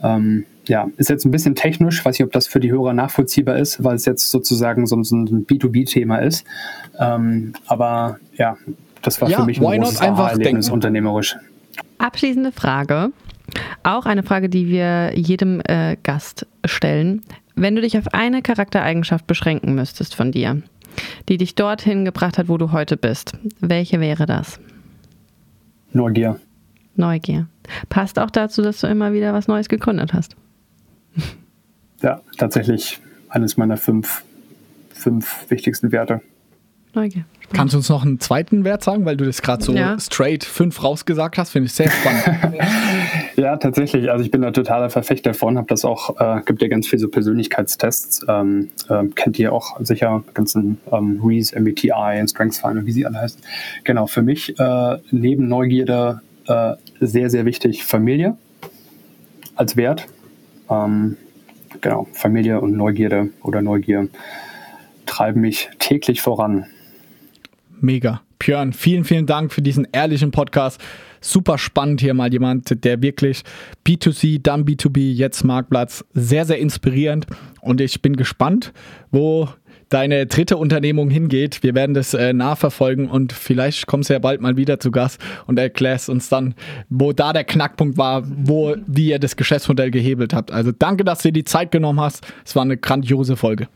Ähm, ja, ist jetzt ein bisschen technisch, weiß nicht, ob das für die Hörer nachvollziehbar ist, weil es jetzt sozusagen so, so ein B2B-Thema ist. Ähm, aber ja, das war Ja, für mich ein großes denken? unternehmerisch. Abschließende Frage. Auch eine Frage, die wir jedem äh, Gast stellen. Wenn du dich auf eine Charaktereigenschaft beschränken müsstest von dir, die dich dorthin gebracht hat, wo du heute bist, welche wäre das? Neugier. Neugier. Passt auch dazu, dass du immer wieder was Neues gegründet hast. Ja, tatsächlich eines meiner fünf, fünf wichtigsten Werte. Neugier. Kannst du uns noch einen zweiten Wert sagen, weil du das gerade so Ja. straight fünf rausgesagt hast? Finde ich sehr spannend. Ja, tatsächlich. Also ich bin da totaler Verfechter von, habe das auch, äh, gibt ja ganz viele so Persönlichkeitstests, ähm, ähm, kennt ihr auch sicher, ganzen ähm, Reese, MBTI, Strengths Finder, wie sie alle heißen. Genau, für mich äh, neben Neugierde äh, sehr, sehr wichtig Familie als Wert. Ähm, genau, Familie und Neugierde oder Neugier treiben mich täglich voran. Mega. Björn, vielen, vielen Dank für diesen ehrlichen Podcast. Super spannend hier mal jemand, der wirklich B2C, dann B2B, jetzt Marktplatz, sehr, sehr inspirierend. Und ich bin gespannt, wo deine dritte Unternehmung hingeht. Wir werden das äh, nachverfolgen und vielleicht kommst du ja bald mal wieder zu Gast und erklärst uns dann, wo da der Knackpunkt war, wo, wie ihr das Geschäftsmodell gehebelt habt. Also danke, dass du dir die Zeit genommen hast. Es war eine grandiose Folge.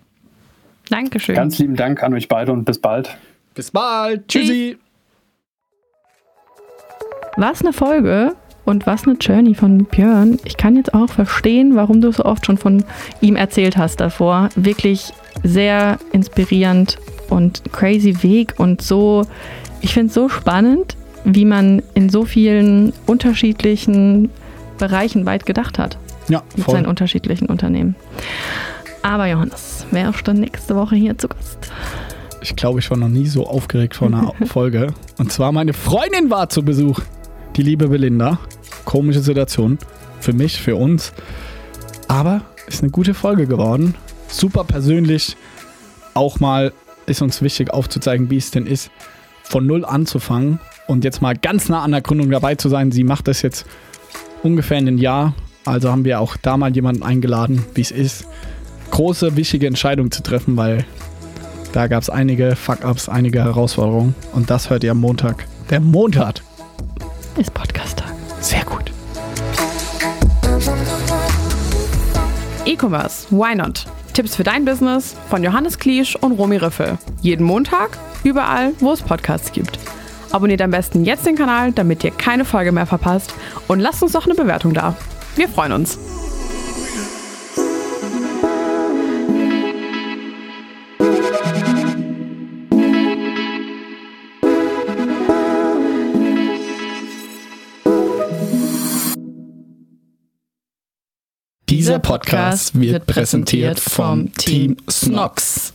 Dankeschön. Ganz lieben Dank an euch beide und bis bald. Bis bald. Tschüssi. Was eine Folge und was eine Journey von Björn. Ich kann jetzt auch verstehen, warum du so oft schon von ihm erzählt hast davor. Wirklich sehr inspirierend und crazy Weg und so, ich finde es so spannend, wie man in so vielen unterschiedlichen Bereichen weit gedacht hat. Ja, Mit seinen unterschiedlichen Unternehmen. Aber Johannes, wer ist dann nächste Woche hier zu Gast? Ich glaube, ich war noch nie so aufgeregt vor einer Folge. Und zwar meine Freundin war zu Besuch. Die liebe Belinda. Komische Situation. Für mich, für uns. Aber ist eine gute Folge geworden. Super persönlich. Auch mal ist uns wichtig aufzuzeigen, wie es denn ist, von null anzufangen und jetzt mal ganz nah an der Gründung dabei zu sein. Sie macht das jetzt ungefähr in einem Jahr. Also haben wir auch da mal jemanden eingeladen, wie es ist, große, wichtige Entscheidungen zu treffen, weil da gab es einige Fuck-Ups, einige Herausforderungen. Und das hört ihr am Montag. Der Montag ist Podcast-Tag. Sehr gut. E-Commerce, why not? Tipps für dein Business von Johannes Kliesch und Romy Riffel. Jeden Montag, überall, wo es Podcasts gibt. Abonniert am besten jetzt den Kanal, damit ihr keine Folge mehr verpasst und lasst uns doch eine Bewertung da. Wir freuen uns. Dieser Podcast wird präsentiert vom Team Snox.